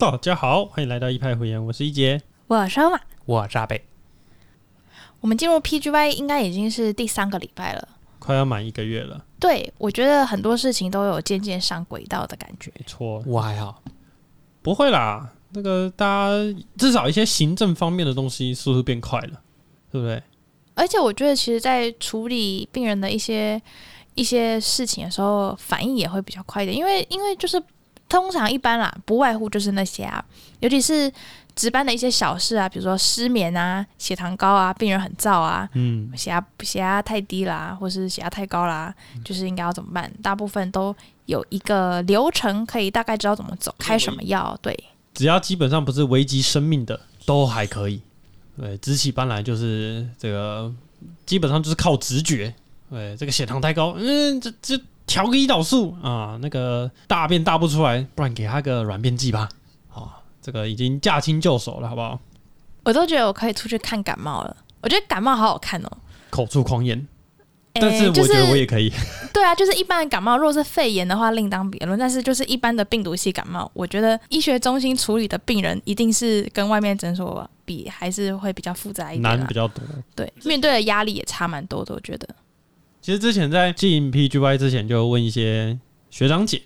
大家好，欢迎来到一派胡言，我是一杰。我说嘛，我扎贝，我们进入 PGY 应该已经是第三个礼拜了。快要满一个月了，对，我觉得很多事情都有渐渐上轨道的感觉。没错，我还好，不会啦。那个大家至少一些行政方面的东西速度变快了，对不对？而且我觉得，其实，在处理病人的一些一些事情的时候，反应也会比较快一点。因为，因为就是通常一般啦，不外乎就是那些啊，尤其是值班的一些小事啊，比如说失眠啊、血糖高啊、病人很燥啊、嗯，血压血压太低啦，或是血压太高啦，就是应该要怎么办？大部分都有一个流程，可以大概知道怎么走，开什么药。对，只要基本上不是危及生命的，都还可以。对，直起班来就是这个，基本上就是靠直觉。对，这个血糖太高，嗯，这这调个胰岛素啊，那个大便大不出来，不然给他个软便剂吧。啊，这个已经驾轻就熟了，好不好？我都觉得我可以出去看感冒了。我觉得感冒好好看哦。口出狂言，诶但是我觉得我也可以。对啊，就是一般的感冒，如果是肺炎的话另当别论。但是就是一般的病毒性感冒，我觉得医学中心处理的病人一定是跟外面诊所比，还是会比较复杂一点难比。较多。对，面对的压力也差蛮多的，我觉得。其实之前在进 PGY 之前，就问一些学长姐，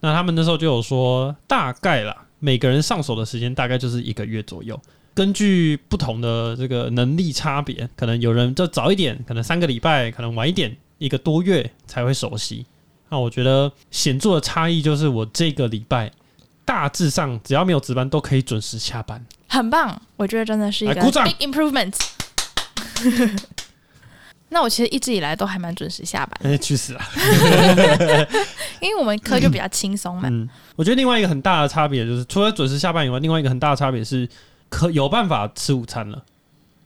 那他们那时候就有说，大概啦，每个人上手的时间大概就是一个月左右。根据不同的这个能力差别，可能有人就早一点，可能三个礼拜，可能晚一点，一个多月才会熟悉。那我觉得显著的差异就是，我这个礼拜大致上只要没有值班，都可以准时下班。很棒，我觉得真的是一个 big improvement。那我其实一直以来都还蛮准时下班，哎、去死啊！因为我们科就比较轻松嘛。嗯，我觉得另外一个很大的差别就是，除了准时下班以外，另外一个很大的差别是，可有办法吃午餐了，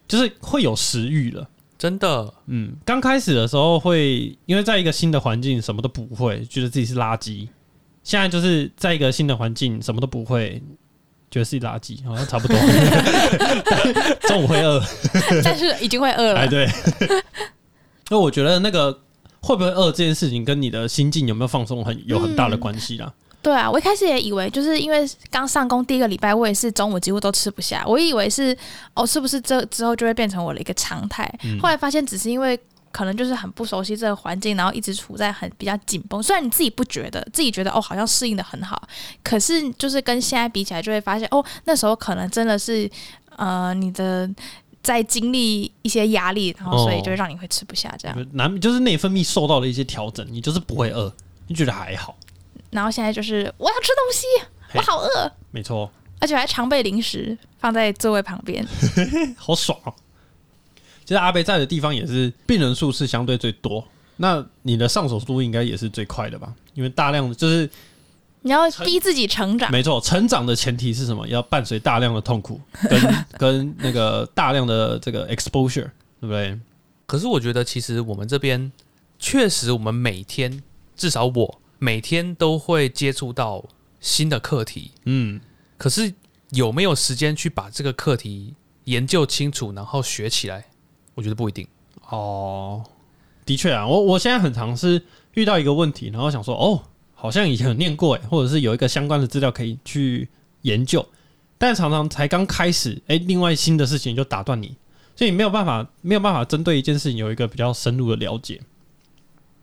就是会有食欲了。真的嗯，刚开始的时候会因为在一个新的环境，什么都不会，觉得自己是垃圾。现在就是在一个新的环境，什么都不会，觉得自己垃圾，好像差不多。中午会饿，但是已经会饿了哎，了。对。那我觉得那个会不会饿这件事情，跟你的心境有没有放松很有很大的关系啦。对啊，我一开始也以为，就是因为刚上工第一个礼拜，我也是中午几乎都吃不下。我以为是哦，是不是这之后就会变成我的一个常态？嗯后来发现只是因为可能就是很不熟悉这个环境，然后一直处在很比较紧绷。虽然你自己不觉得，自己觉得哦好像适应的很好，可是就是跟现在比起来，就会发现哦那时候可能真的是呃你的在经历一些压力，然后所以就会让你会吃不下这样。难就是内分泌受到了一些调整，你就是不会饿，你觉得还好，然后现在就是我要吃东西，我好饿。没错，而且还常备零食放在座位旁边。好爽哦。其实阿贝在的地方也是病人数是相对最多，那你的上手速度应该也是最快的吧？因为大量的就是你要逼自己成长，没错，成长的前提是什么？要伴随大量的痛苦跟 跟那个大量的这个 exposure，对不对？可是我觉得，其实我们这边确实，我们每天至少我每天都会接触到新的课题。嗯，可是有没有时间去把这个课题研究清楚，然后学起来？我觉得不一定。哦，的确啊，我我现在很常是遇到一个问题，然后想说，哦，好像以前有念过，诶，或者是有一个相关的资料可以去研究，但常常才刚开始，哎，另外新的事情就打断你，所以你没有办法，没有办法针对一件事情有一个比较深入的了解。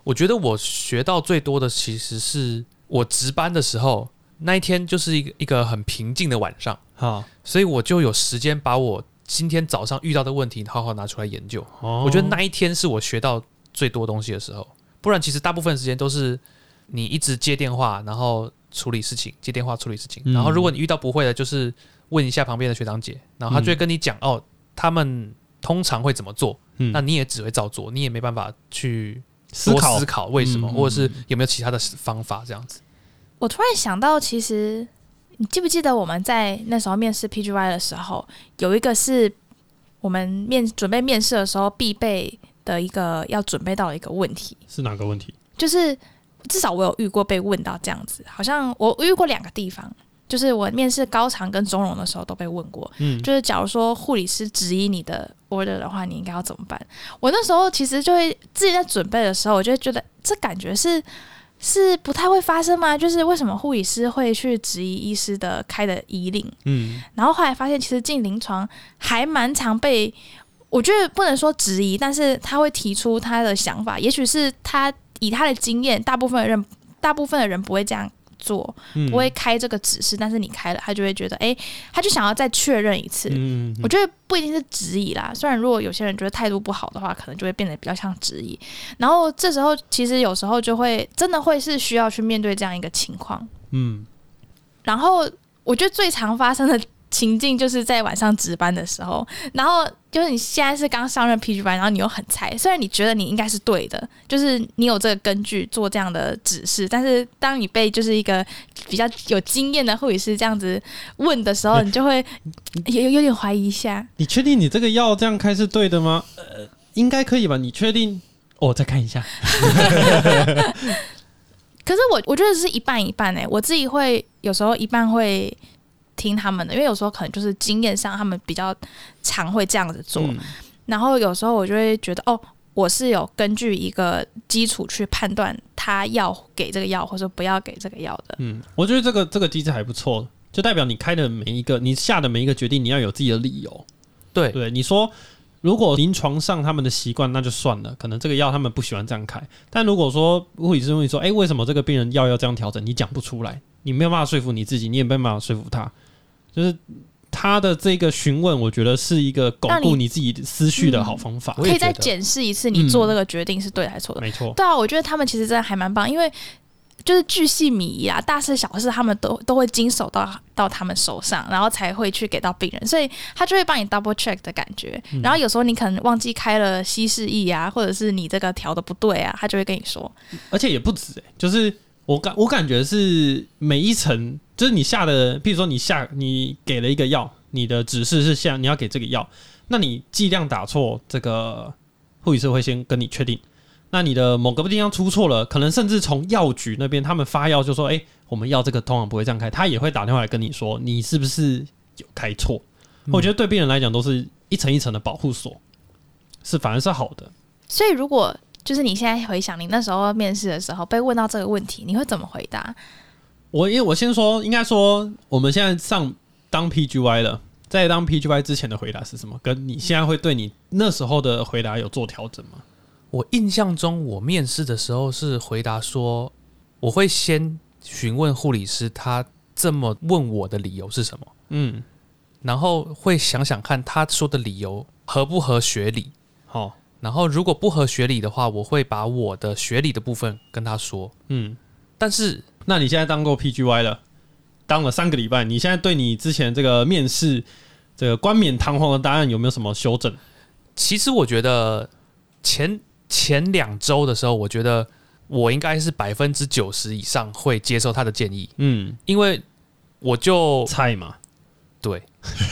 我觉得我学到最多的，其实是我值班的时候，那一天就是一个一个很平静的晚上，哈，所以我就有时间把我今天早上遇到的问题好好拿出来研究。哦我觉得那一天是我学到最多东西的时候，不然其实大部分时间都是你一直接电话，然后处理事情，接电话处理事情。嗯然后如果你遇到不会的，就是问一下旁边的学长姐，然后他就会跟你讲、哦，他们通常会怎么做，嗯那你也只会照做，你也没办法去思考思考为什么，嗯或者是有没有其他的方法这样子。我突然想到，其实你记不记得我们在那时候面试 PGY 的时候，有一个是我们面准备面试的时候必备的一个要准备到的一个问题，是哪个问题？就是至少我有遇过被问到这样子，好像我遇过两个地方。就是我面试高长跟中荣的时候都被问过，嗯，就是假如说护理师质疑你的 order 的话，你应该要怎么办？我那时候其实就会自己在准备的时候，我就会觉得这感觉是是不太会发生吗？就是为什么护理师会去质疑医师的开的医令？嗯然后后来发现，其实进临床还蛮常被，我觉得不能说质疑，但是他会提出他的想法，也许是他以他的经验，大部分的人大部分的人不会这样做，嗯不会开这个指示，但是你开了，他就会觉得，哎，他就想要再确认一次。嗯我觉得不一定是质疑啦，虽然如果有些人觉得态度不好的话，可能就会变得比较像质疑。然后这时候其实有时候就会真的会是需要去面对这样一个情况。嗯然后我觉得最常发生的情境就是在晚上值班的时候，然后就是你现在是刚上任 PG 班，然后你又很菜，虽然你觉得你应该是对的，就是你有这个根据做这样的指示，但是当你被就是一个比较有经验的护理师这样子问的时候，你就会 有有有点怀疑一下。你确定你这个药这样开是对的吗？呃，应该可以吧？你确定？哦，再看一下。可是我我觉得是一半一半诶、我自己会有时候一半会听他们的，因为有时候可能就是经验上他们比较常会这样子做，嗯然后有时候我就会觉得哦，我是有根据一个基础去判断他要给这个药或者不要给这个药的。嗯，我觉得这个这个机制还不错，就代表你开的每一个，你下的每一个决定，你要有自己的理由。对对，你说如果临床上他们的习惯，那就算了，可能这个药他们不喜欢这样开。但如果说护理师问你说，哎、为什么这个病人药要这样调整？你讲不出来，你没有办法说服你自己，你也没有办法说服他，就是。他的这个询问，我觉得是一个巩固你自己思绪的好方法。我可以再检视一次你做这个决定是对还是错的。没错，对啊，我觉得他们其实真的还蛮棒，因为就是巨细靡遗啊，大事小事他们都都会经手到到他们手上，然后才会去给到病人，所以他就会帮你 double check 的感觉。嗯然后有时候你可能忘记开了稀释液啊，或者是你这个调的不对啊，他就会跟你说。而且也不止、欸，就是我感我感觉是每一层，就是你下的，譬如说你下你给了一个药，你的指示是下你要给这个药，那你剂量打错，这个护理师会先跟你确定。那你的某个地方出错了，可能甚至从药局那边他们发药就说，哎、我们药这个通常不会这样开，他也会打电话来跟你说，你是不是有开错？我觉得对病人来讲都是一层一层的保护锁，是反而是好的。所以如果就是你现在回想你那时候面试的时候被问到这个问题，你会怎么回答？我因为我先说，应该说我们现在上当 PGY 了，在当 PGY 之前的回答是什么？跟你现在会对你那时候的回答有做调整吗？我印象中，我面试的时候是回答说，我会先询问护理师他这么问我的理由是什么，嗯，然后会想想看他说的理由合不合学理。好，然后如果不合学理的话，我会把我的学理的部分跟他说。嗯，但是那你现在当过 PGY 了，当了三个礼拜，你现在对你之前这个面试这个冠冕堂皇的答案有没有什么修正？其实我觉得前前两周的时候，我觉得我应该是百分之九十以上会接受他的建议，嗯，因为我就菜嘛，对，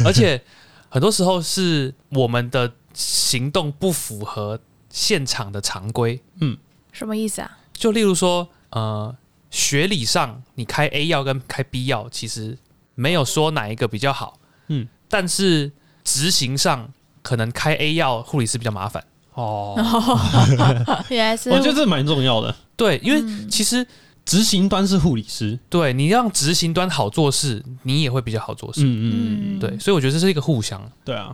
而且很多时候是我们的行动不符合现场的常规，嗯什么意思啊？就例如说，呃，学理上你开 A 药跟开 B 药，其实没有说哪一个比较好，嗯，但是执行上可能开 A 药护理师比较麻烦。哦，原来是我觉得这蛮重要的。对，因为嗯其实执行端是护理师，对你让执行端好做事，你也会比较好做事。嗯嗯嗯，嗯对，所以我觉得这是一个互相。对啊，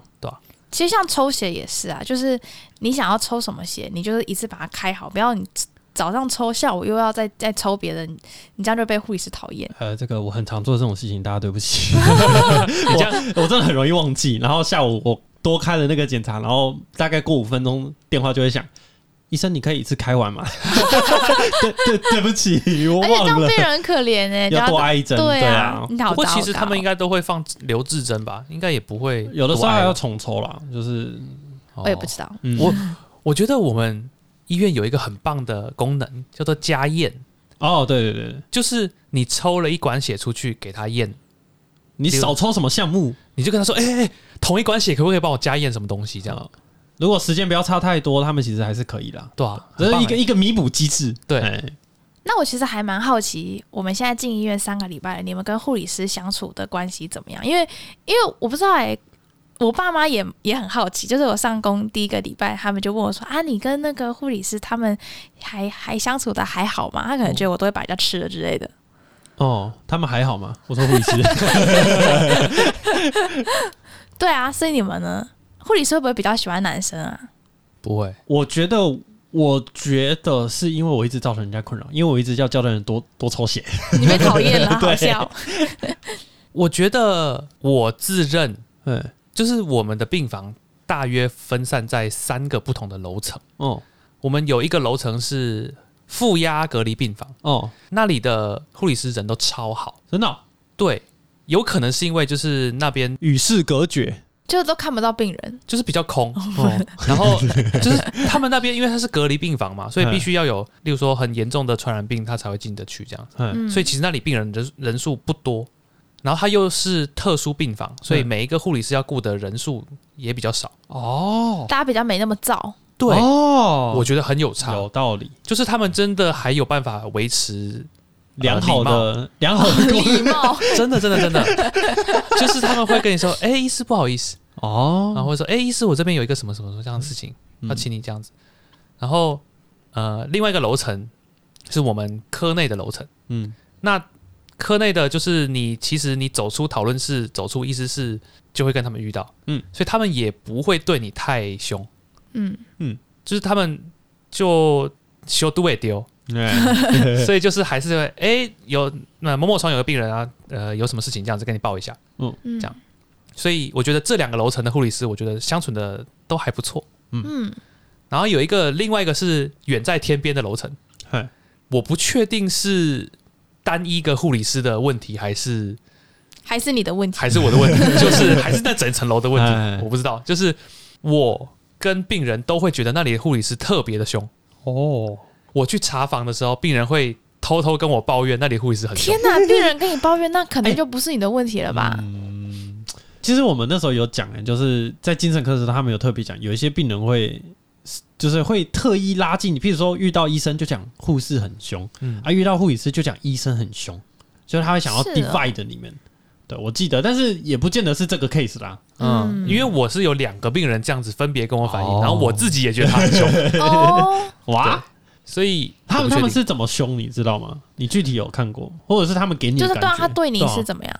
其实像抽血也是啊，就是你想要抽什么血，你就是一次把它开好，不要你早上抽，下午又要再再抽别的，你你这样就被护理师讨厌。呃，这个我很常做这种事情，大家对不起。我我真的很容易忘记，然后下午我多开了那个检查，然后大概过五分钟电话就会响，医生你可以一次开完吗？对对对不起，我而且这样忘了病人很可怜哎、要多挨一针，对啊。不过。其实他们应该都会放留置针吧，应该也不会有的时候还要重抽啦，就是哦我也不知道，嗯我我觉得我们医院有一个很棒的功能，叫做加验，哦，对对对，就是你抽了一管血出去给他验，你少抽什么项目？你就跟他说，哎、哎、哎同一管血可不可以帮我加验什么东西？这样、啊如果时间不要差太多，他们其实还是可以的，对啊，这是一个一个弥补机制。对哎那我其实还蛮好奇，我们现在进医院三个礼拜了，你们跟护理师相处的关系怎么样？因为因为我不知道哎、我爸妈也也很好奇，就是我上工第一个礼拜，他们就问我说：“啊，你跟那个护理师他们还还相处的还好吗？”他可能觉得我都会把人家吃了之类的。哦，他们还好吗？我说护理师，对啊，所以你们呢？护理师会不会比较喜欢男生啊？不会，我觉得，我觉得是因为我一直造成人家困扰，因为我一直叫教练人多多抽血。你被讨厌了，好笑。我觉得我自认嗯，就是我们的病房大约分散在三个不同的楼层。哦我们有一个楼层是负压隔离病房，哦，那里的护理师人都超好。真的哦、对，有可能是因为就是那边与世隔绝。就都看不到病人，就是比较空，哦，然后就是他们那边因为它是隔离病房嘛，所以必须要有，例如说很严重的传染病，他才会进得去这样子。嗯。嗯，所以其实那里病人人人数不多，然后它又是特殊病房，所以嗯每一个护理师要顾的人数也比较少。哦，大家比较没那么燥。对，哦，我觉得很有差，有道理，就是他们真的还有办法维持良好礼的良好的礼貌，真的真的真的，就是他们会跟你说，哎、医师不好意思。哦，然哦，后会说，哎、医师我这边有一个什么什么什么这样的事情，嗯。要请你这样子。然后呃，另外一个楼层是我们科内的楼层，嗯。那科内的就是你其实你走出讨论室，走出医师室就会跟他们遇到，嗯，所以他们也不会对你太凶，嗯。嗯，就是他们就修都会丢，对，所以就是还是会哎、有那某某床有个病人啊，呃有什么事情这样子跟你报一下，嗯。这样。所以我觉得这两个楼层的护理师，我觉得相处的都还不错。嗯，然后有一个另外一个是远在天边的楼层，嗨我不确定是单一个护理师的问题，还是还是你的问题。还是我的问题，就是还是那整层楼的问哎。题，我不知道。就是我跟病人都会觉得那里的护理师特别的凶。哦，我去查房的时候，病人会偷偷跟我抱怨那里护理师很凶天。哪，病人跟你抱怨，那可能就不是你的问题了吧？嗯其实我们那时候有讲，就是在精神科的时候，他们有特别讲，有一些病人会，就是会特意拉近你，譬如说遇到医生就讲护士很凶，嗯啊，遇到护理师就讲医生很凶，就是他会想要是哦 divide 你们。对，我记得，但是也不见得是这个 case 啦。嗯，嗯因为我是有两个病人这样子分别跟我反映，哦然后我自己也觉得他很凶，哦，哇，所以他们他们是怎么凶，你知道吗？你具体有看过，或者是他们给你就是对啊，的感觉？他对你啊是怎么样？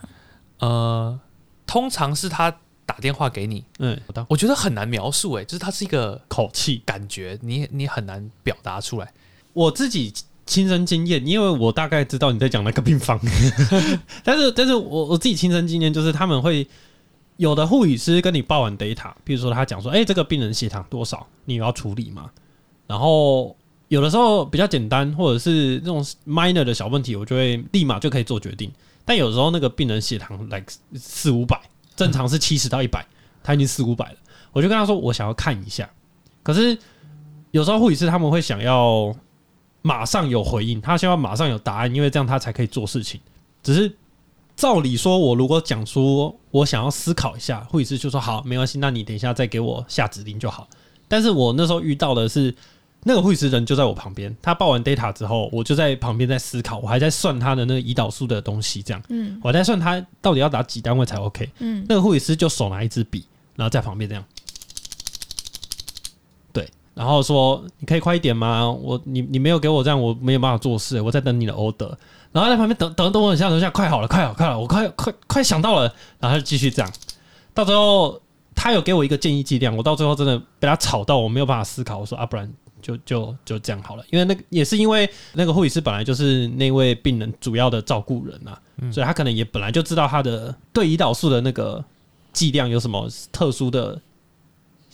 呃，通常是他打电话给你，嗯，我觉得很难描述，哎，就是他是一个口气，感觉，你你很难表达出来。我自己亲身经验，因为我大概知道你在讲那个病房，但是但是我我自己亲身经验就是他们会有的护理师跟你报完 data，比如说他讲说，哎、这个病人血糖多少，你有要处理吗？然后有的时候比较简单，或者是那种 minor 的小问题，我就会立马就可以做决定。但有时候那个病人血糖 like 四五百，正常是七十到一百，他已经四五百了，我就跟他说我想要看一下。可是有时候护理师他们会想要马上有回应，他希望马上有答案，因为这样他才可以做事情。只是照理说，我如果讲说我想要思考一下，护理师就说好，没关系，那你等一下再给我下指令就好。但是我那时候遇到的是那个护理师人就在我旁边，他报完 data 之后，我就在旁边在思考，我还在算他的那个胰岛素的东西，这样嗯我在算他到底要打几单位才 OK。嗯，那个护理师就手拿一支笔，然后在旁边这样，对，然后说你可以快一点吗？我你你没有给我这样，我没有办法做事，我在等你的 order。然后在旁边等等等我一下，等一下，快好了，快好了，快好了，我快快快想到了，然后他就继续这样，到最后他有给我一个建议剂量，我到最后真的被他吵到，我没有办法思考，我说啊，不然就就就这样好了，因为那个也是因为那个护理师本来就是那位病人主要的照顾人啊，所以他可能也本来就知道他的对胰岛素的那个剂量有什么特殊的，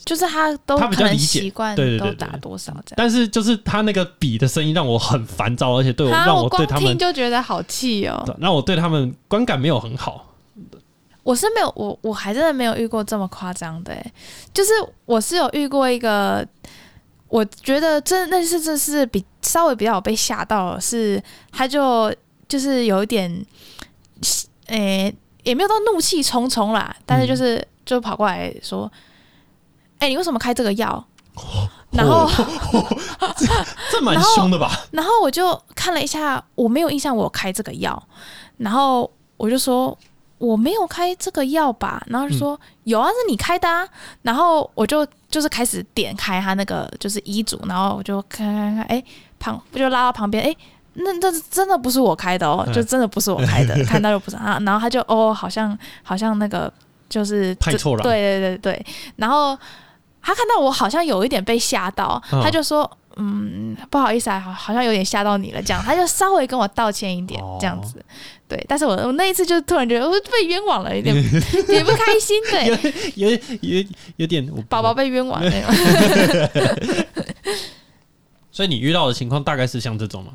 就是他都他比较理解习惯对对对对都打多少这样。但是就是他那个笔的声音让我很烦躁，而且对我啊，让我光对他们听就觉得好气哦。让我对他们观感没有很好。我是没有，我我还真的没有遇过这么夸张的、欸，就是我是有遇过一个，我觉得这那是这是比稍微比较被吓到的是，他就就是有一点，诶、也没有到怒气冲冲啦，但是就是、就跑过来说，哎、你为什么开这个药？然后，这蛮凶的吧？然后我就看了一下，我没有印象我开这个药，然后我就说我没有开这个药吧？然后就说、有啊，是你开的啊。然后我就就是开始点开他那个就是医嘱，然后我就看看看，哎，旁就拉到旁边，哎。那那真的不是我开的哦，嗯就真的不是我开的，看到就不是啊。然后他就哦，好像好像那个就是这派错了对对对对。然后他看到我好像有一点被吓到，嗯他就说嗯，不好意思啊，好好像有点吓到你了，这样，他就稍微跟我道歉一点，哦这样子。对，但是我我那一次就突然觉得我被冤枉了，有 点也不开心，对，有有有点宝宝被冤枉那种。所以你遇到的情况大概是像这种吗？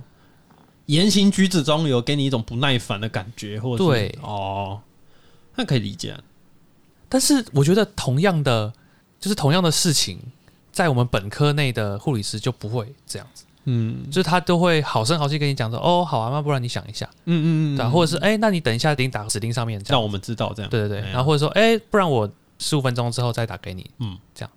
言行举止中有给你一种不耐烦的感觉，或者对哦，那可以理解啊。但是我觉得同样的，就是同样的事情，在我们本科内的护理师就不会这样子，嗯。就是他都会好声好气跟你讲说，哦，好啊，那不然你想一下，嗯嗯对啊、或者是哎、那你等一下给你打指令上面这样，让我们知道这样。对对对，哎然后或者说，哎、不然我十五分钟之后再打给你，嗯。嗯，这样。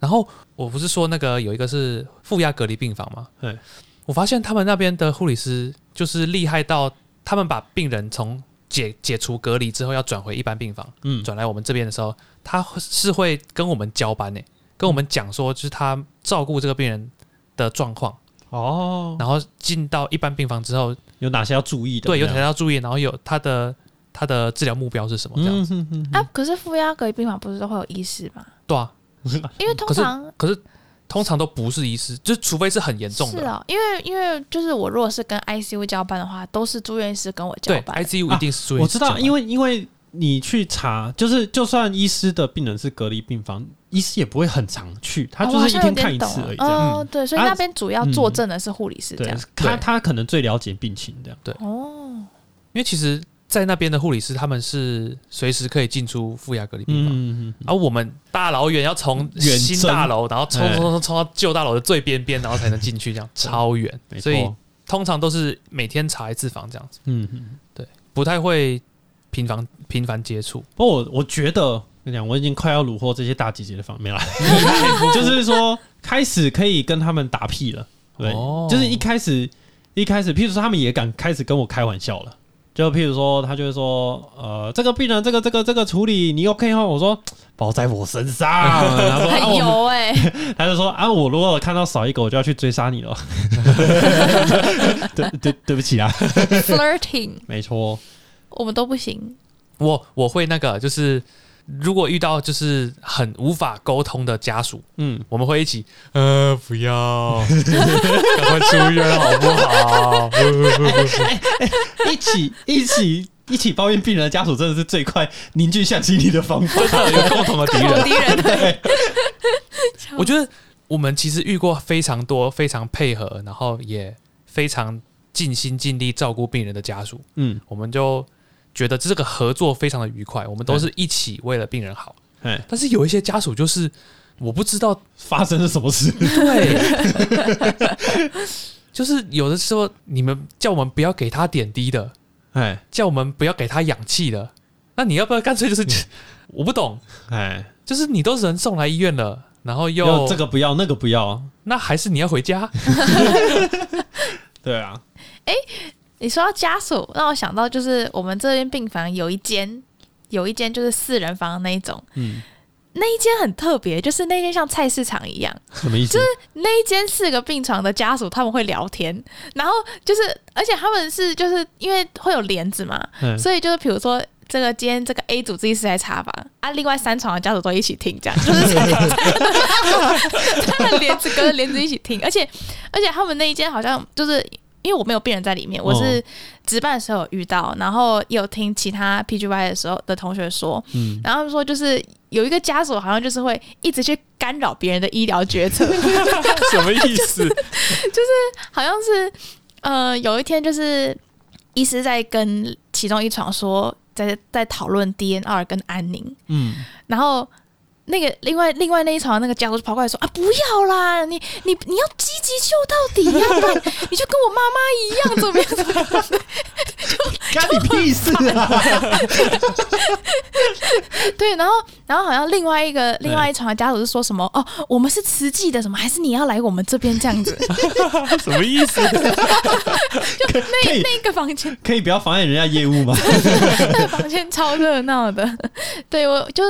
然后我不是说那个有一个是负压隔离病房吗？对，我发现他们那边的护理师就是厉害到，他们把病人从解解除隔离之后要转回一般病房，嗯转来我们这边的时候，他是会跟我们交班呢，跟我们讲说，就是他照顾这个病人的状况，哦，然后进到一般病房之后，有哪些要注意的？对，有哪些要注意，然后有他的他的治疗目标是什么这样子，嗯哼哼啊，可是负压隔离病房不是都会有医师吗？对啊，因为通可是常可是通常都不是医师，就除非是很严重的，是哦，因为因为就是我如果是跟 ICU 交班的话，都是住院医师跟我交对班。，ICU 一定是注意、我知道，因为为因为你去查，就是就算医师的病人是隔离病房，医师也不会很常去，他哦就是一天看一次而已。哦，对，所以啊那边主要坐镇的是护理师这对样。，他他可能最了解病情这样对。哦，因为其实，在那边的护理师他们是随时可以进出负压隔离病房。嗯嗯而、我们大老远要从远新大楼，然后冲哎冲冲冲到旧大楼的最边边，然后才能进去，这样超远。所以通常都是每天查一次房这样子，嗯嗯。不太会频繁频繁接触。不过我我觉得，跟你讲，我已经快要虏获这些大姐姐的方面了，就是说开始可以跟他们打屁了，对，哦就是一开始一开始，譬如说他们也敢开始跟我开玩笑了。就譬如说，他就会说，呃，这个病人，这个这个这个处理你 OK 吗？我说包在我身上。他说，啊很我油哎，他就说啊，我如果看到少一个，我就要去追杀你了。对对对不起啊，flirting，没错，我们都不行。我我会那个，就是如果遇到就是很无法沟通的家属，嗯，我们会一起，呃，不要，赶快出院好不好？一起一起一起抱怨病人的家属，真的是最快凝聚向心力的方法。有共同的敌人。敌人。对，我觉得我们其实遇过非常多非常配合，然后也非常尽心尽力照顾病人的家属，嗯，我们就觉得这个合作非常的愉快，我们都是一起为了病人好。哎，但是有一些家属就是我不知道，发生了什么事？对，就是有的时候你们叫我们不要给他点滴的，哎叫我们不要给他氧气的，那你要不要干脆就是 我不懂，哎，就是你都人送来医院了，然后又这个不要，那个不要，那还是你要回家？对啊，你说到家属，让我想到就是我们这边病房有一间，有一间就是四人房的那一种，嗯，那一间很特别，就是那间像菜市场一样，什么意思？就是那一间四个病床的家属他们会聊天，然后就是而且他们是就是因为会有帘子嘛，嗯所以就是比如说。这个今天这个 A 组自己是在查房啊，另外三床的家属都一起听，这样就是 他的帘子隔着帘子一起听，而且而且他们那一间好像就是因为我没有病人在里面，我是值班的时候有遇到，然后也有听其他 PGY 的时候的同学说，嗯，然后他们说就是有一个家属好像就是会一直去干扰别人的医疗决策，什么意思？就是好像是呃有一天就是医师在跟其中一床说在在讨论 DNR 跟安宁，嗯，然后。那个另外另外那一床的那个家属就跑过来说啊不要啦，你你你要积极救到底呀、不然你就跟我妈妈一样怎么样怎么样？干你屁事啊！对，然后然后好像另外一个另外一床的家属是说什么哦，我们是慈济的，什么还是你要来我们这边这样子？什么意思？就那那个房间可以不要妨碍人家业务吗？那个房间超热闹的。对我就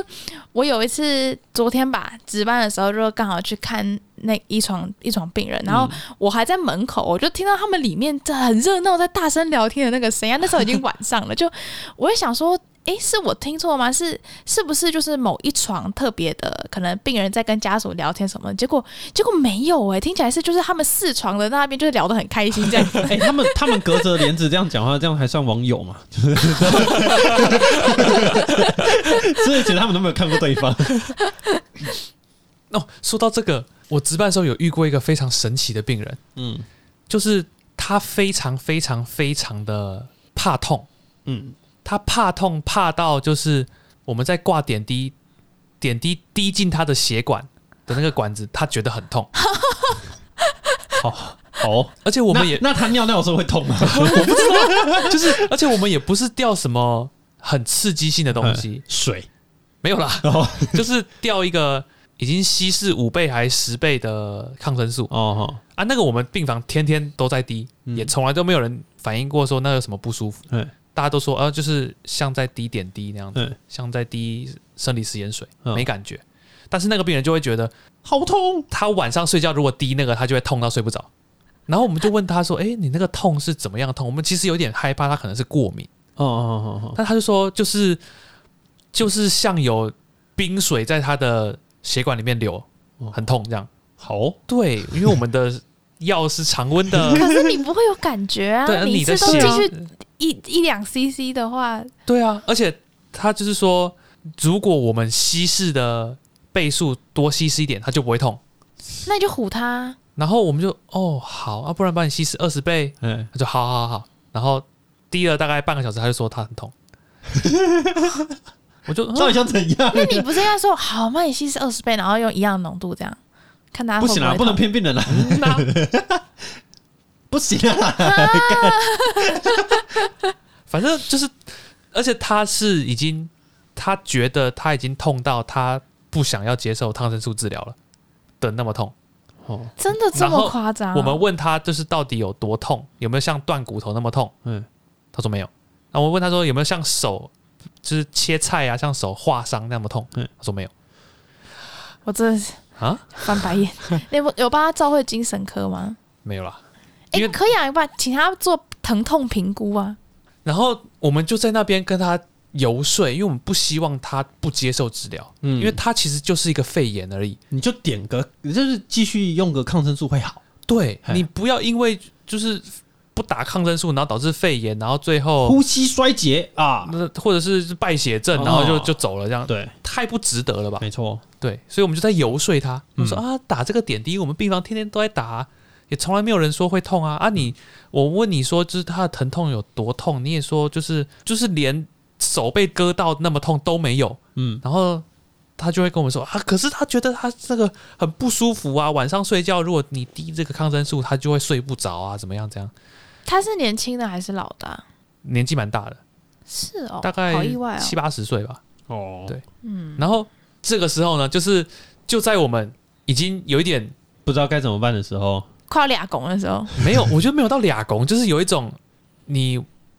我有一次昨天吧值班的时候，就刚好去看那一床一床病人，然后我还在门口，我就听到他们里面在很热闹，在大声聊天的那个声音啊。那时候已经晚上了，就我也想说。诶，是我听错吗？是是不是就是某一床特别的，可能病人在跟家属聊天什么？结果结果没有诶，听起来是就是他们四床的那边就是聊得很开心这样。哎、他们他们隔着帘子这样讲话，这样还算网友吗？就是，所以其实他们都没有看过对方。哦，说到这个，我值班的时候有遇过一个非常神奇的病人，嗯就是他非常非常非常的怕痛，嗯，他怕痛怕到就是我们在挂点滴，点滴滴进他的血管的那个管子，他觉得很痛，好 好哦，而且我们也那那他尿尿的时候会痛吗？我不知道就是，而且我们也不是掉什么很刺激性的东西，水。没有啦，哦。就是掉一个已经稀释五倍还十倍的抗生素。哦。啊，那个我们病房天天都在滴，嗯。也从来都没有人反映过说那有什么不舒服，嗯大家都说呃就是像在滴点滴那样子，嗯，像在滴生理食盐水，嗯没感觉。但是那个病人就会觉得，好痛他晚上睡觉如果滴那个，他就会痛到睡不着。然后我们就问他说：“诶，你那个痛是怎么样痛？”我们其实有点害怕，他可能是过敏。哦哦哦但他就说，就是就是像有冰水在他的血管里面流，哦很痛这样。好，对，因为我们的药是常温的，可是你不会有感觉啊，对啊，你你的血一一两 CC 的话，对啊，而且他就是说，如果我们稀释的倍数多稀释一点，它就不会痛。那你就唬他。然后我们就哦好啊，不然帮你稀释二十倍，嗯，他就好好好好。然后滴了大概半个小时，他就说他很痛。我就、到底想怎样？那你不是应该说好，帮你稀释二十倍，然后用一样浓度这样，看他不行啊，不能骗。骗病人啊，嗯 不行啊，反正就是，而且他是已经，他觉得他已经痛到他不想要接受抗生素治疗了的那么痛。哦，真的这么夸张啊？我们问他就是到底有多痛，有没有像断骨头那么痛？嗯，他说没有。那我问他说有没有像手就是切菜啊，像手划伤那么痛？嗯他说没有我真的是啊，翻白眼。你有有帮他照会精神科吗？没有啦。哎、可以啊，你把请他做疼痛评估啊。然后我们就在那边跟他游说，因为我们不希望他不接受治疗，嗯。因为他其实就是一个肺炎而已。你就点个，就是继续用个抗生素会好，对你不要因为就是不打抗生素，然后导致肺炎，然后最后呼吸衰竭啊，那或者是败血症，哦。然后就就走了，这样对，太不值得了吧？没错，对，所以我们就在游说他，我们说啊，打这个点滴，我们病房天天都在打啊、也从来没有人说会痛啊啊你！我问你说，就是他的疼痛有多痛，你也说就是就是连手被割到那么痛都没有，嗯，然后他就会跟我们说啊，可是他觉得他这个很不舒服啊，晚上睡觉如果你滴这个抗生素，他就会睡不着啊，怎么样？这样他是年轻的还是老的啊、年纪蛮大的，是哦，大概好意外哦。七八十岁吧。哦，对嗯，然后这个时候呢，就是就在我们已经有一点不知道该怎么办的时候，快要俩拱的时候，没有，我觉得没有到俩拱，就是有一种你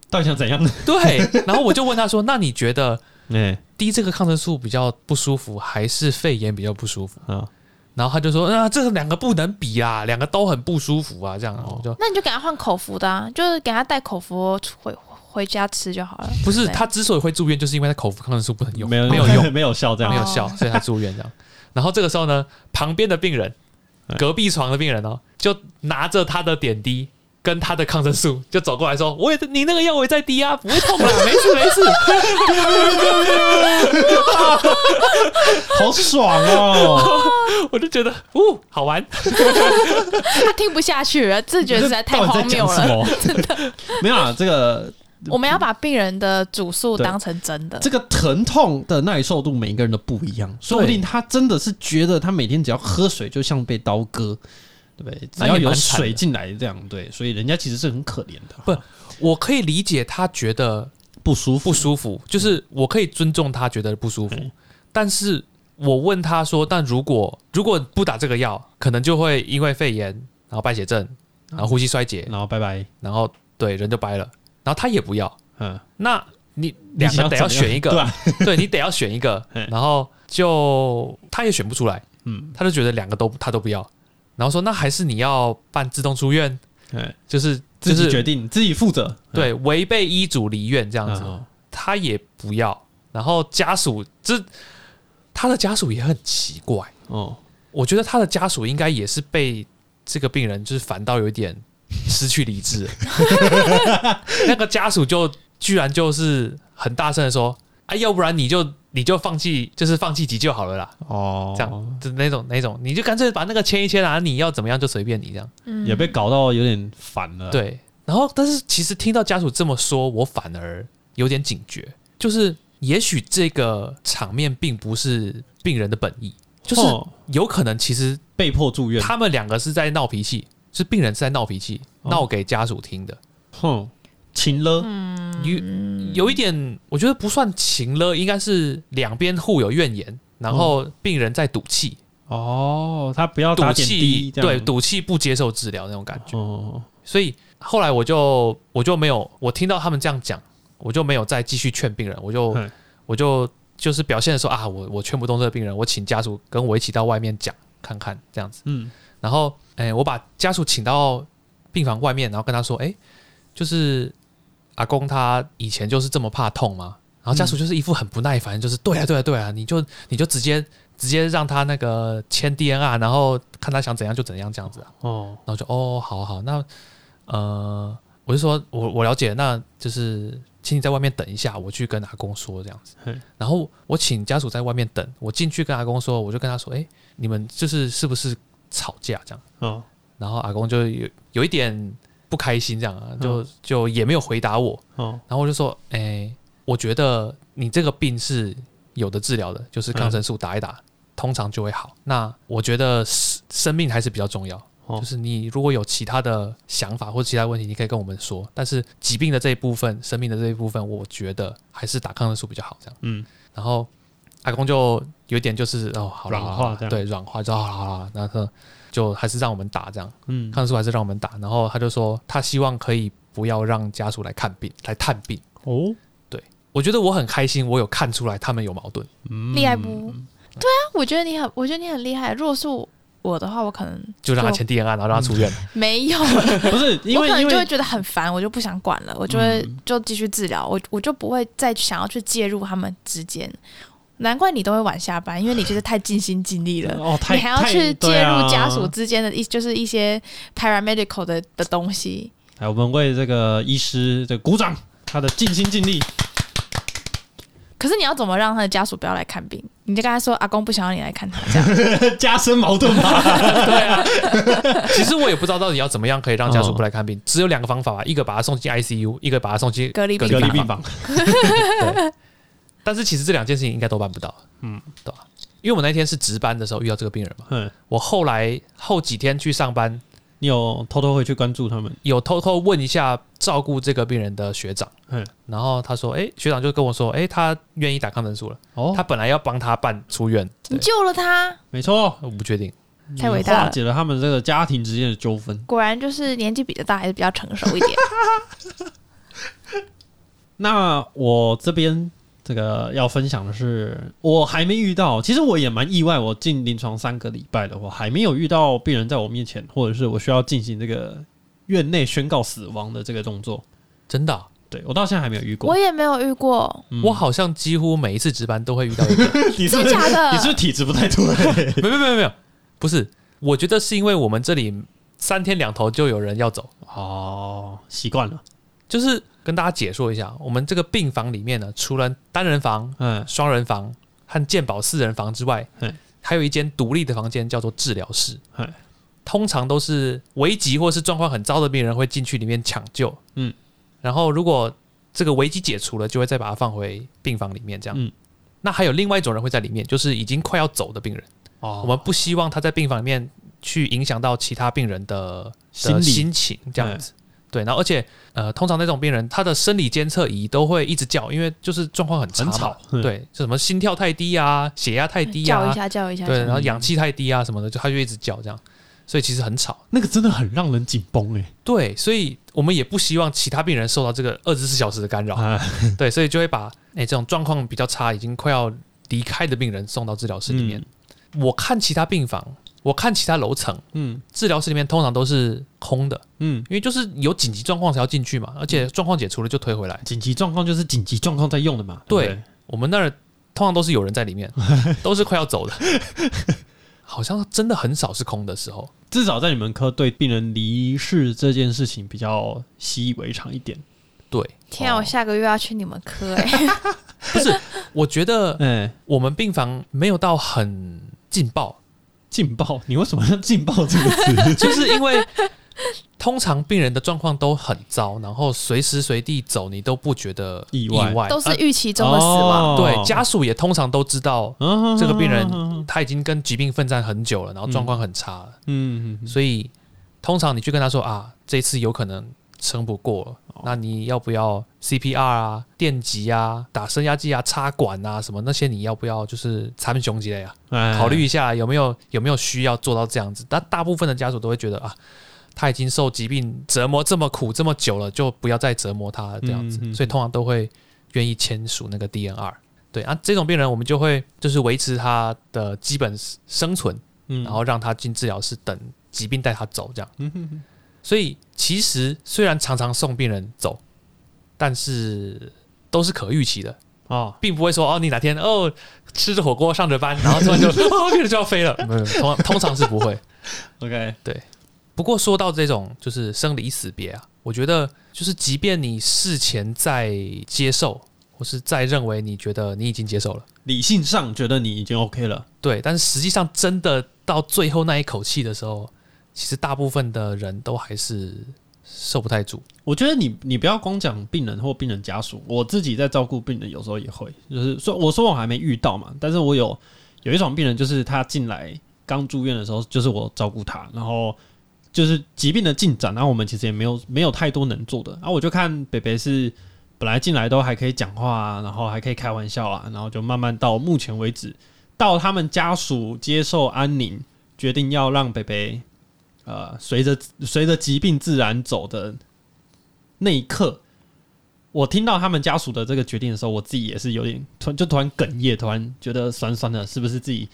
到底想怎样？对，然后我就问他说：“那你觉得 哎滴这个抗生素比较不舒服，还是肺炎比较不舒服啊，？”然后他就说：“啊，这个两个不能比啊，两个都很不舒服啊。”这样，我就那你就给他换口服的啊，就是给他带口服回回家吃就好了。不是他之所以会住院，就是因为他口服抗生素不能用，没有没有用，没有效，这样哦没有效，所以他住院这样。然后这个时候呢，旁边的病人，哎隔壁床的病人哦，就拿着他的点滴。跟他的抗生素就走过来说：“我也你那个药我也在滴啊，不会痛 啦，没事没事。”好爽哦！我就觉得，哦，好玩。他听不下去了，自觉得实在太荒谬了。么？没有啊，这个我们要把病人的主诉当成真的。这个疼痛的耐受度，每一个人都不一样，说不定他真的是觉得他每天只要喝水就像被刀割，对不对？只要有水进来，这样对，所以人家其实是很可怜的。不我可以理解他觉得不舒服，不舒服，就是我可以尊重他觉得不舒服，嗯但是我问他说，但如果如果不打这个药，可能就会因为肺炎，然后败血症，然后呼吸衰竭，然后拜拜，然后对人就掰了，然后他也不要，嗯，那你两个得要选一个，对啊，对你得要选一个，然后就他也选不出来，嗯，他就觉得两个都他都不要，然后说那还是你要办自动出院，嗯，就是自就是己决定，自己负责，对违背医嘱离院这样子，嗯他也不要，然后家属这他的家属也很奇怪，哦，我觉得他的家属应该也是被这个病人就是烦到有一点失去理智了，那个家属就居然就是很大声的说：“啊，要不然你就你就放弃，就是放弃急救好了啦。”哦，这样就那种那种，你就干脆把那个签一签啊，你要怎么样就随便你这样。嗯。也被搞到有点烦了，，对，然后但是其实听到家属这么说，我反而有点警觉，就是也许这个场面并不是病人的本意，就是哦。有可能其实被迫住院，他们两个是在闹脾气，是病人是在闹脾气，哦。闹给家属听的。哼，情了，有有一点，我觉得不算情了，应该是两边互有怨言，然后病人在赌气，哦，他不要打点赌气滴，这样。对，赌气不接受治疗那种感觉。哦，所以后来我就我就没有，我听到他们这样讲，我就没有再继续劝病人，我就嘿我就就是表现的说啊，我我劝不动这个病人，我请家属跟我一起到外面讲看看这样子。嗯，然后，哎、我把家属请到病房外面，然后跟他说，哎、就是阿公他以前就是这么怕痛吗？然后家属就是一副很不耐烦，就是对啊，对啊，对啊，你就你就直接直接让他那个签 DNR，然后看他想怎样就怎样这样子啊。哦，然后就哦，好好，那呃，我就说我我了解，那就是请你在外面等一下，我去跟阿公说这样子嘿。然后我请家属在外面等，我进去跟阿公说，我就跟他说，哎、你们就是是不是吵架这样？哦，然后阿公就有有一点不开心这样啊，就就也没有回答我。哦，然后我就说，哎、我觉得你这个病是有的治疗的，就是抗生素打一打，通常就会好。那我觉得生生命还是比较重要。哦就是你如果有其他的想法或其他问题，你可以跟我们说。但是疾病的这一部分，生命的这一部分，我觉得还是打抗生素比较好。这样，嗯，然后阿公就有一点就是哦，好了软化这样对，软化就好了好了，然后就还是让我们打这样，嗯，抗生素还是让我们打。然后他就说他希望可以不要让家属来看病来探病。哦，对我觉得我很开心，我有看出来他们有矛盾。嗯厉害不？对啊，我觉得你很，我觉得你很厉害。如果是我的话，我可能就让他签 DNA，然后让他出院。没有，不是因我可能为因为就会觉得很烦，我就不想管了，我就会嗯就继续治疗，我我就不会再想要去介入他们之间。难怪你都会晚下班，因为你就是太尽心尽力了。哦，太你还要去介入家属之间的一，就是一些 paramedical 的的东西。来，我们为这个医师这鼓掌，他的尽心尽力。可是你要怎么让他的家属不要来看病？你就跟他说阿公不想要你来看他，这样 加深矛盾吧？对啊，其实我也不知道到底要怎么样可以让家属不来看病，只有两个方法吧，一个把他送进 ICU，一个把他送进隔离病隔离房病房，对，但是其实这两件事情应该都办不到，嗯，对吧？因为我那天是值班的时候遇到这个病人嘛，嗯，我后来后几天去上班，你有偷偷回去关注他们？有偷偷问一下照顾这个病人的学长，嗯，然后他说，哎、学长就跟我说，哎、他愿意打抗生素了，哦，他本来要帮他办出院，你救了他，没错，我不确定，太伟大了。化解了他们这个家庭之间的纠纷。果然就是年纪比较大，还是比较成熟一点。那我这边这个要分享的是，我还没遇到，其实我也蛮意外，我进临床三个礼拜了，我还没有遇到病人在我面前，或者是我需要进行这个院内宣告死亡的这个动作。真的啊、对我到现在还没有遇过我。也没有遇过，嗯我好像几乎每一次值班都会遇到一个，你是不是真假的？你是不是体质不太对？没有没有没有，不是，我觉得是因为我们这里三天两头就有人要走，哦，习惯了。就是跟大家解说一下，我们这个病房里面呢，除了单人房、嗯，双人房和健保四人房之外嗯，还有一间独立的房间叫做治疗室。嗯。通常都是危急或是状况很糟的病人会进去里面抢救，嗯，然后如果这个危机解除了，就会再把它放回病房里面这样。嗯。那还有另外一种人会在里面，就是已经快要走的病人。哦。我们不希望他在病房里面去影响到其他病人的心心情，这样子。对，然后而且呃，通常那种病人他的生理监测仪都会一直叫，因为就是状况很差嘛，很吵，嗯，对，就什么心跳太低啊，血压太低啊，叫一下，叫一下，对，然后氧气太低啊什么的，就他就一直叫这样，所以其实很吵。那个真的很让人紧绷哎，对，所以我们也不希望其他病人受到这个二十四小时的干扰。啊，对，所以就会把哎、这种状况比较差，已经快要离开的病人送到治疗室里面。我看其他病房，我看其他楼层，嗯。治疗室里面通常都是空的，嗯，因为就是有紧急状况才要进去嘛，而且状况解除了就推回来。紧急状况就是紧急状况在用的嘛，对对我们那儿通常都是有人在里面，都是快要走的，好像真的很少是空的时候。至少在你们科对病人离世这件事情比较习以为常一点。对，天啊，我下个月要去你们科。哎、不是，我觉得嗯，我们病房没有到很劲爆，劲爆，你为什么要劲爆这个词？就是因为通常病人的状况都很糟，然后随时随地走你都不觉得意外。外，都是啊预期中的死亡。哦。对家属也通常都知道嗯这个病人嗯他已经跟疾病奋战很久了，然后状况很差了，嗯嗯所以通常你去跟他说啊，这次有可能撑不过了，哦那你要不要 CPR 啊、电击啊、打升压剂啊、插管啊什么那些你要不要就是参雄之类啊？哎考虑一下有没有有没有需要做到这样子。但大部分的家属都会觉得啊，他已经受疾病折磨这么苦这么久了，就不要再折磨他了这样子，嗯嗯嗯所以通常都会愿意签署那个 DNR。对啊，这种病人我们就会就是维持他的基本生存，嗯然后让他进治疗室等疾病带他走这样。嗯哼哼所以其实虽然常常送病人走，但是都是可预期的。哦，并不会说哦，你哪天哦吃着火锅上着班，然后突然就 哦病人就要飞了，通通常是不会。OK，对。不过说到这种就是生离死别啊，我觉得就是即便你事前在接受，或是在认为你觉得你已经接受了，理性上觉得你已经 OK 了，对，但是实际上真的到最后那一口气的时候，其实大部分的人都还是受不太住。我觉得你你不要光讲病人或病人家属，我自己在照顾病人有时候也会，就是说我说我还没遇到嘛，但是我有有一种病人，就是他进来刚住院的时候，就是我照顾他，然后就是疾病的进展，然后我们其实也没有没有太多能做的，然后我就看北北是本来进来都还可以讲话啊，然后还可以开玩笑啊，然后就慢慢到目前为止，到他们家属接受安宁，决定要让北北呃随着随着疾病自然走的那一刻，我听到他们家属的这个决定的时候，我自己也是有点突然就突然哽咽，突然觉得酸酸的，是不是自己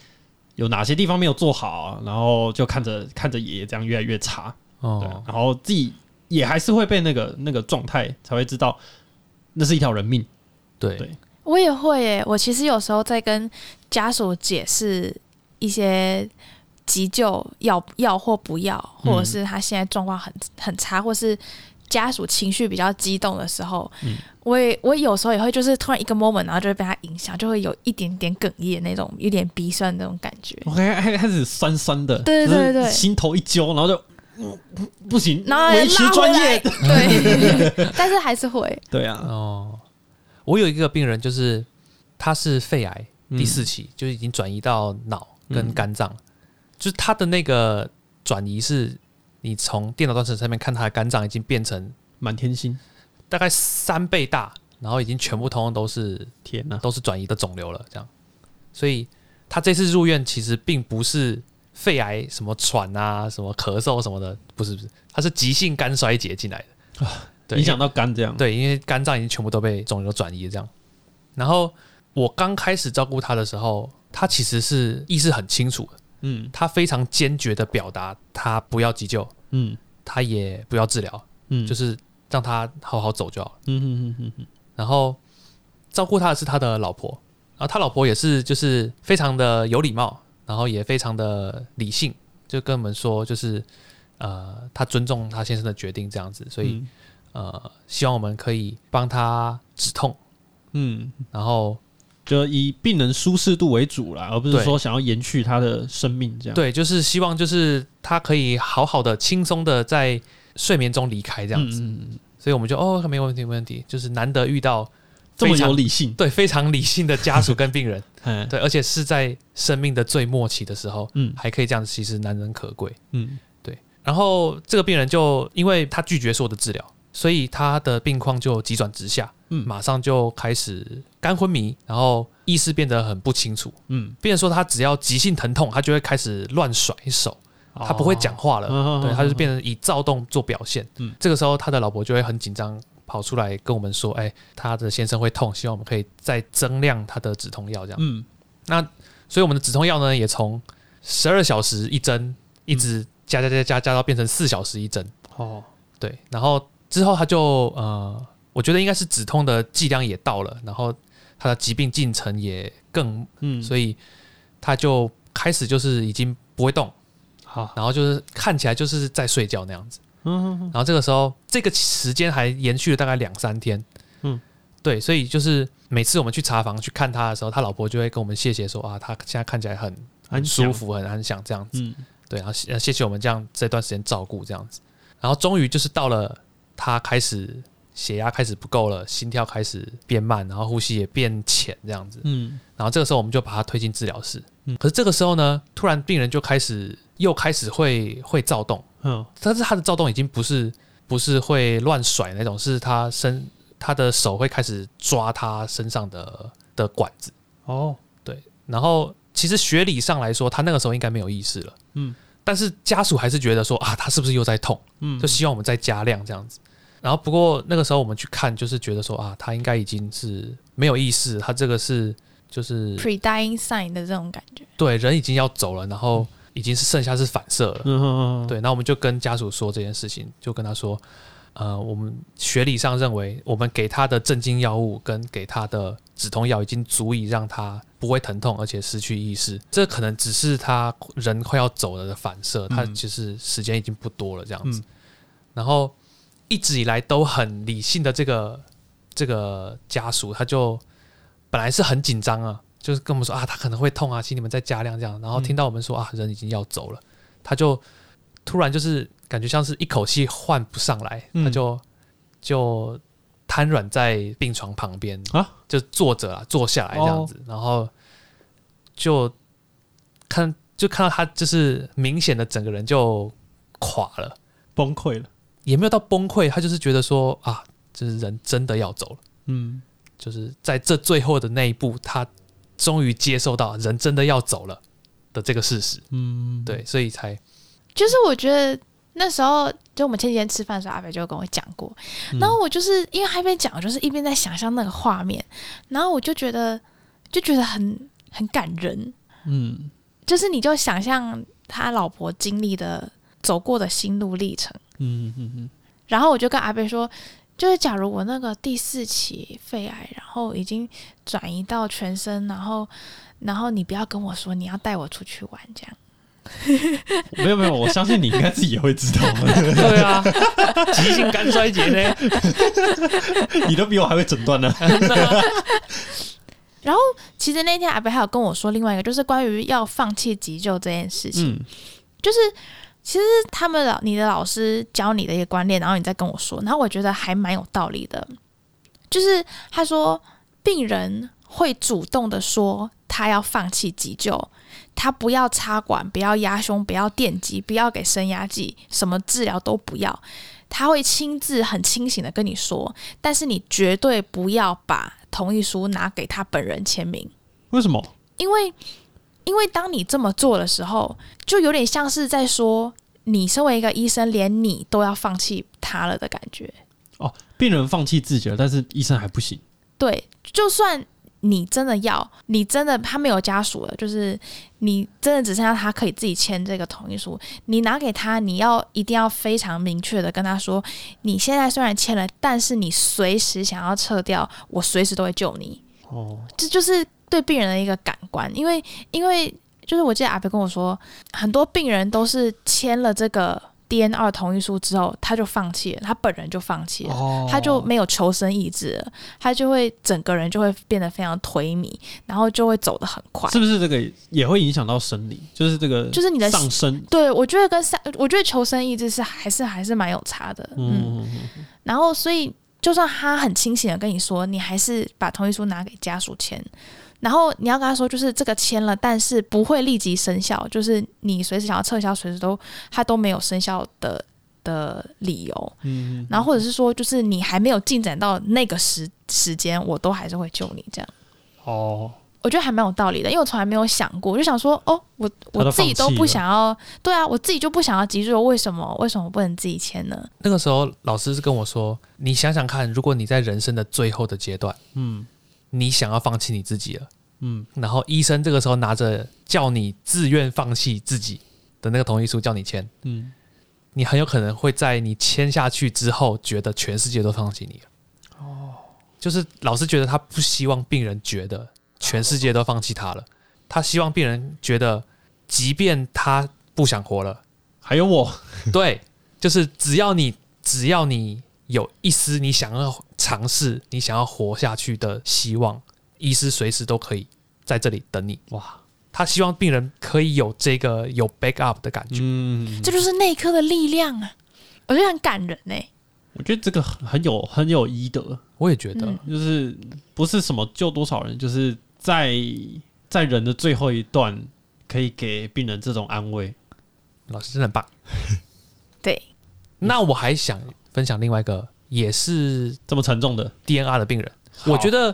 有哪些地方没有做好啊、然后就看着看着爷爷这样越来越差，对，哦，然后自己也还是会被那个那个状态才会知道，那是一条人命。对对我也会耶，我其实有时候在跟家属解释一些急救要要或不要，或者是他现在状况很很差，或是家属情绪比较激动的时候，嗯。我也我有时候也会就是突然一个 moment，然后就会被他影响，就会有一点点哽咽那种，有点鼻酸那种感觉。我还还开始酸酸的，对对对对。心头一揪，然后就、嗯不行，然后维持专业。对，但是还是会，对啊，哦，我有一个病人，就是他是肺癌嗯。第四期，就是已经转移到脑跟嗯。肝脏，就是他的那个转移是，你从电脑断层上面看他的肝脏已经变成满天星，大概三倍大，然后已经全部通通都是天哪、都是转移的肿瘤了，这样，所以他这次入院其实并不是肺癌什么喘啊、什么咳嗽什么的，不是不是，他是急性肝衰竭进来的，对，影响到肝这样。对，因为肝脏已经全部都被肿瘤转移了这样。然后我刚开始照顾他的时候，他其实是意识很清楚的，嗯。他非常坚决的表达他不要急救，嗯。他也不要治疗，嗯，就是是让他好好走就好了。嗯嗯嗯嗯嗯然后照顾他的是他的老婆，然后他老婆也是就是非常的有礼貌，然后也非常的理性，就跟我们说就是呃，他尊重他先生的决定这样子，所以、嗯。呃，希望我们可以帮他止痛，嗯，然后就以病人舒适度为主啦，而不是说想要延续他的生命这样。对，就是希望就是他可以好好的、轻松的在睡眠中离开这样子，嗯嗯嗯，所以我们就哦，没问题，没问题，就是难得遇到这么非常有理性。对非常理性的家属跟病人，嗯对，而且是在生命的最末期的时候，嗯。还可以这样子，其实难能可贵。嗯。对然后这个病人就因为他拒绝所有的治疗，所以他的病况就急转直下，嗯马上就开始肝昏迷，然后意识变得很不清楚。嗯，变成说他只要急性疼痛，他就会开始乱甩手，他不会讲话了，哦对，他就是变成以躁动做表现。嗯这个时候他的老婆就会很紧张，跑出来跟我们说：“哎，他的先生会痛，希望我们可以再增量他的止痛药。”这样，嗯那所以我们的止痛药呢，也从十二小时一针，一直加加加加加到变成四小时一针。哦，对，然后之后他就呃，我觉得应该是止痛的剂量也到了，然后他的疾病进程也更，嗯，所以他就开始就是已经不会动，好，然后就是看起来就是在睡觉那样子。嗯然后这个时候，这个时间还延续了大概两三天。嗯，对，所以就是每次我们去查房去看他的时候，他老婆就会跟我们谢谢说啊，他现在看起来很很舒，服，很安详这样子。嗯。对，然后谢谢谢我们这样这段时间照顾这样子，然后终于就是到了他开始血压开始不够了，心跳开始变慢，然后呼吸也变浅这样子，嗯。然后这个时候我们就把他推进治疗室。嗯。可是这个时候呢，突然病人就开始又开始会会躁动，嗯。但是他的躁动已经不是不是会乱甩那种，是他身他的手会开始抓他身上的的管子，哦，对。然后其实学理上来说，他那个时候应该没有意识了，嗯，但是家属还是觉得说啊，他是不是又在痛，嗯就希望我们再加量这样子。然后不过那个时候我们去看，就是觉得说啊，他应该已经是没有意识，他这个是就是，pre dying sign 的这种感觉。对人已经要走了，然后已经是剩下是反射了，嗯嗯，对，那我们就跟家属说这件事情，就跟他说，呃，我们学理上认为，我们给他的镇静药物跟给他的止痛药已经足以让他不会疼痛，而且失去意识。这可能只是他人快要走了的反射，他嗯其实时间已经不多了这样子。嗯然后一直以来都很理性的这个这个家属，他就本来是很紧张啊，就是跟我们说啊，他可能会痛啊，请你们再加量这样。然后听到我们说啊，人已经要走了，他就突然就是感觉像是一口气换不上来，嗯他就就瘫软在病床旁边啊，就坐着啊，坐下来这样子，然后就看就看到他就是明显的整个人就垮了。崩溃了，也没有到崩溃，他就是觉得说啊，就是人真的要走了，嗯。就是在这最后的那一步，他终于接受到人真的要走了的这个事实，嗯，对，所以才就是我觉得那时候，就我们前几天吃饭的时候，阿北就跟我讲过，嗯。然后我就是因为他一边讲，我就是一边在想象那个画面，然后我就觉得就觉得很很感人，嗯。就是你就想象他老婆经历的走过的心路历程，嗯嗯嗯。然后我就跟阿北说。就是假如我那个第四期肺癌，然后已经转移到全身，然后，然后你不要跟我说你要带我出去玩，这样。没有没有，我相信你应该自己也会知道，对啊，急性肝衰竭呢，你都比我还会诊断呢。然后其实那天阿北还有跟我说另外一个，就是关于要放弃急救这件事情，嗯。就是其实他们老你的老师教你的一个观念，然后你再跟我说，然后我觉得还蛮有道理的。就是他说，病人会主动的说他要放弃急救，他不要插管，不要压胸，不要电击，不要给升压剂，什么治疗都不要。他会亲自很清醒的跟你说，但是你绝对不要把同意书拿给他本人签名。为什么？因为因为当你这么做的时候，就有点像是在说，你身为一个医生，连你都要放弃他了的感觉。哦病人放弃自己了，但是医生还不行。对，就算你真的要，你真的他没有家属了，就是你真的只剩下他可以自己签这个同意书，你拿给他，你要一定要非常明确的跟他说，你现在虽然签了，但是你随时想要撤掉，我随时都会救你。哦，这就是对病人的一个感官，因为因为就是我记得阿飞跟我说，很多病人都是签了这个 DNR 同意书之后，他就放弃了，他本人就放弃了。哦他就没有求生意志了，他就会整个人就会变得非常颓靡，然后就会走得很快。是不是这个也会影响到生理？就是这个，就是你的上升。对，我觉得跟上，我觉得求生意志是还是还是蛮有差的。嗯，嗯，然后所以就算他很清醒的跟你说，你还是把同意书拿给家属签，然后你要跟他说，就是这个签了，但是不会立即生效，就是你随时想要撤销，随时都它都没有生效的的理由，嗯，然后或者是说，就是你还没有进展到那个时时间，我都还是会救你这样。哦，我觉得还蛮有道理的，因为我从来没有想过，我就想说，哦，我我自己都不想要，对啊，我自己就不想要急救，为什么？为什么不能自己签呢？那个时候老师是跟我说，你想想看，如果你在人生的最后的阶段，嗯你想要放弃你自己了，嗯，然后医生这个时候拿着叫你自愿放弃自己的那个同意书叫你签，嗯，你很有可能会在你签下去之后，觉得全世界都放弃你了。哦，就是老师觉得他不希望病人觉得全世界都放弃他了，他希望病人觉得，即便他不想活了，还有我，对，就是只要你只要你有一丝你想要尝试、你想要活下去的希望，医师随时都可以在这里等你。哇，他希望病人可以有这个有 back up 的感觉。嗯，这就是内科的力量啊！我觉得很感人呢、我觉得这个很很有很有医德，我也觉得，嗯就是不是什么救多少人，就是在在人的最后一段，可以给病人这种安慰。老师真的很棒。对，那我还想分享另外一个，也是这么沉重的？DNR 的病人，我觉得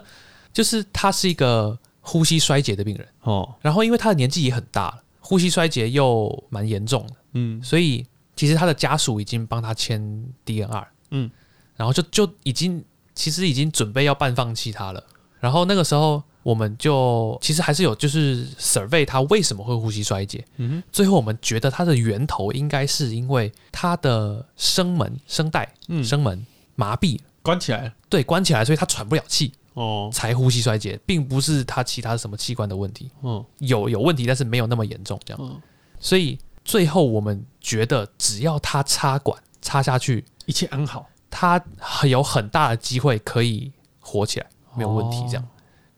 就是他是一个呼吸衰竭的病人，哦，然后因为他的年纪也很大了，呼吸衰竭又蛮严重的。嗯。所以其实他的家属已经帮他签 DNR，嗯，然后就就已经其实已经准备要半放弃他了。然后那个时候我们就其实还是有就是 survey 他为什么会呼吸衰竭。嗯哼。最后我们觉得他的源头应该是因为他的声门声带嗯，声门麻痹，关起来了。对，关起来，所以他喘不了气，哦。才呼吸衰竭，并不是他其他什么器官的问题。嗯有有问题，但是没有那么严重，这样。哦，所以最后我们觉得，只要他插管插下去，一切安好，他很有很大的机会可以活起来，没有问题。这样，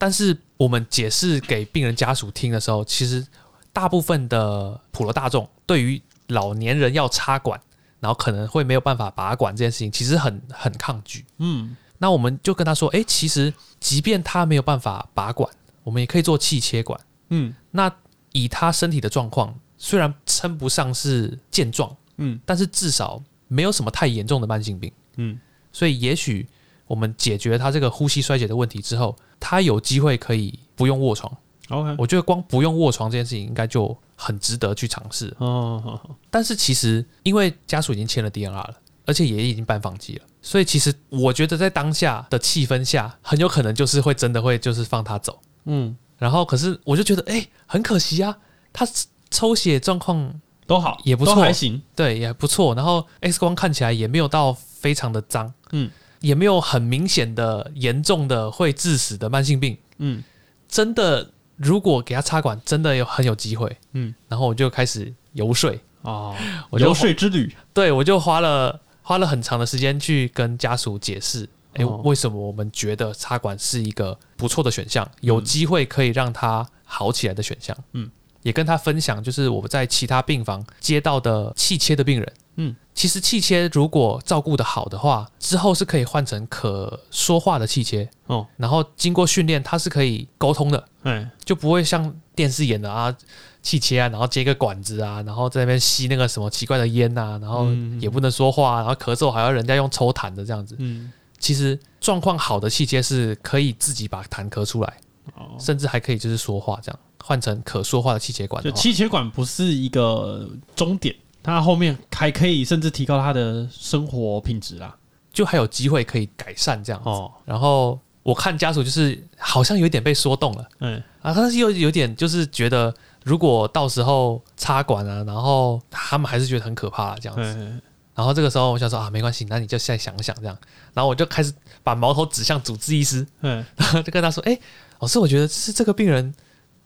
但是我们解释给病人家属听的时候，其实大部分的普罗大众对于老年人要插管，然后可能会没有办法拔管这件事情，其实很很抗拒。嗯。那我们就跟他说，诶，其实即便他没有办法拔管，我们也可以做气切管。嗯。那以他身体的状况，虽然称不上是健壮，嗯。但是至少没有什么太严重的慢性病，嗯。所以也许我们解决他这个呼吸衰竭的问题之后，他有机会可以不用卧床。，OK，我觉得光不用卧床这件事情，应该就很值得去尝试。哦但是其实因为家属已经签了 DNR 了，而且也已经办放弃了，所以其实我觉得在当下的气氛下，很有可能就是会真的会就是放他走。嗯，然后可是我就觉得，哎、很可惜啊，他抽血状况都好，也不错。都还行，对也不错，然后 X 光看起来也没有到非常的脏，嗯，也没有很明显的严重的会致死的慢性病，嗯。真的如果给他插管，真的有很有机会，嗯，然后我就开始游说，哦，我就游说之旅，对我就花了花了很长的时间去跟家属解释，诶，哦为什么我们觉得插管是一个不错的选项，有机会可以让他好起来的选项。嗯，也跟他分享，就是我在其他病房接到的气切的病人。嗯，其实气切如果照顾的好的话，之后是可以换成可说话的气切，哦，然后经过训练，它是可以沟通的，哎，就不会像电视演的啊，气切啊，然后接个管子啊，然后在那边吸那个什么奇怪的烟呐、然后嗯。也不能说话，然后咳嗽还要人家用抽痰的这样子。嗯，其实状况好的气切是可以自己把痰咳出来，哦，甚至还可以就是说话这样，换成可说话的气切管就，气切管不是一个终点，它后面还可以甚至提高他的生活品质啦。就还有机会可以改善这样子。哦，然后我看家属就是好像有一点被说动了嗯，啊，但是又有点就是觉得。如果到时候插管啊，然后他们还是觉得很可怕、这样子。嗯，然后这个时候我想说啊，没关系，那你就现在想想这样。然后我就开始把矛头指向主治医师，嗯，然后就跟他说：“哎、老师，我觉得是这个病人，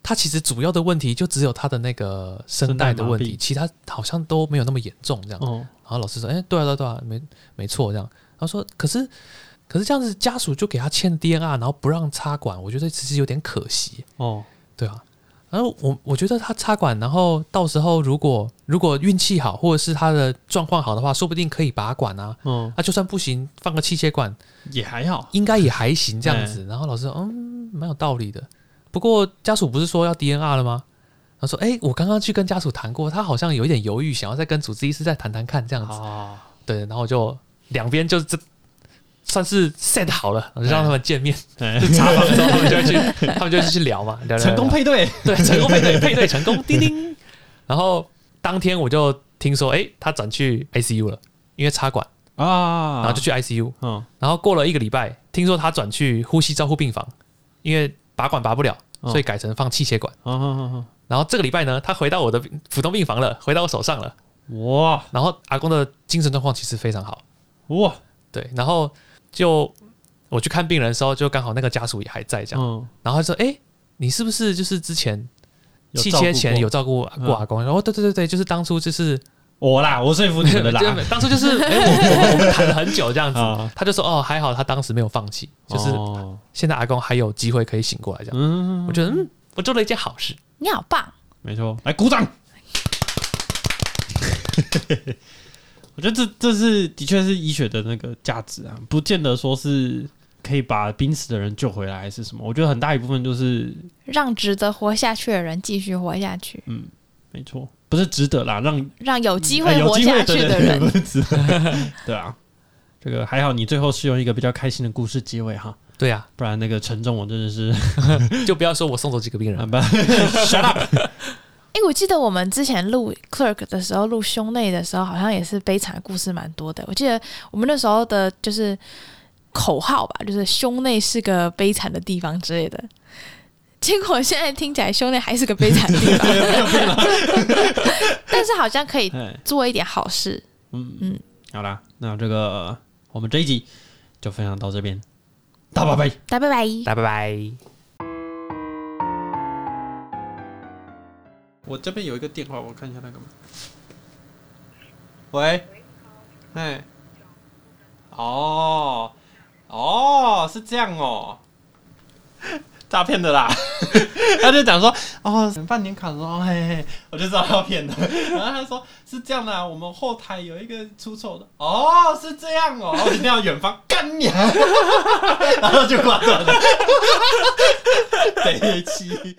他其实主要的问题就只有他的那个声带的问题，其他好像都没有那么严重这样。哦，然后老师说：“哎、对啊，对啊，对啊，没没错这样。”他说：“可是可是这样子，家属就给他签 DNR，然后不让插管，我觉得其实有点可惜，哦，对啊。”然后我我觉得他插管，然后到时候如果如果运气好，或者是他的状况好的话，说不定可以拔管啊。嗯，那、就算不行，放个气切管也还好。应该也还行这样子。然后老师说，嗯，蛮有道理的。不过家属不是说要 DNR 了吗？他说，哎、我刚刚去跟家属谈过，他好像有一点犹豫，想要再跟主治医师再谈谈看这样子。哦，对，然后就两边就这算是 set 好了，让他们见面，哎。就查房之后他们就会去，他们就去聊嘛，聊聊成功配对，对，成功配对，配对成功，叮叮。然后当天我就听说，哎，他转去 ICU 了，因为插管，啊，然后就去 ICU。嗯。然后过了一个礼拜，听说他转去呼吸照护病房，因为拔管拔不了，哦所以改成放气血管。然后这个礼拜呢，他回到我的普通病房了，回到我手上了。哇然后阿公的精神状况其实非常好，哇，对。然后就我去看病人的时候，就刚好那个家属也还在这样，嗯，然后他说：“哎，你是不是就是之前气切前过有照顾过嗯阿公？”然后对对对对，就是当初就是我啦，我说服你们的啦，就当初就是 哎，我我我们谈了很久这样子啊，他就说：“哦，还好他当时没有放弃，就是哦现在阿公还有机会可以醒过来这样。”嗯，我觉得嗯，我做了一件好事。你好棒，没错，来鼓掌。我觉得这这是的确是医学的那个价值啊，不见得说是可以把濒死的人救回来还是什么。我觉得很大一部分就是让值得活下去的人继续活下去，嗯没错，不是值得啦，让让有机会活下去的人。不是值得 对啊，这个还好，你最后是用一个比较开心的故事结尾哈，对啊、不然那个沉重我真的是 就不要说我送走几个病人啊，不，shut up。哎、我记得我们之前录 Clerk 的时候，录胸内的时候，好像也是悲惨的故事蛮多的。我记得我们那时候的就是口号吧，就是胸内是个悲惨的地方之类的。结果现在听起来，兄弟还是个悲惨的地方，但是好像可以哎。做一点好事。嗯。嗯。嗯，好啦，那这个我们这一集就分享到这边，大拜拜。大家拜拜。大拜拜。我这边有一个电话，我看一下那个。喂，哎，哦，哦，是这样哦，诈骗的啦。他就讲说，哦，办年卡的时候，嘿嘿，我就知道要骗的。然后他说是这样的、啊，我们后台有一个出错的，哦，是这样哦，我一定要远方干你、啊，然后就挂断了，北七。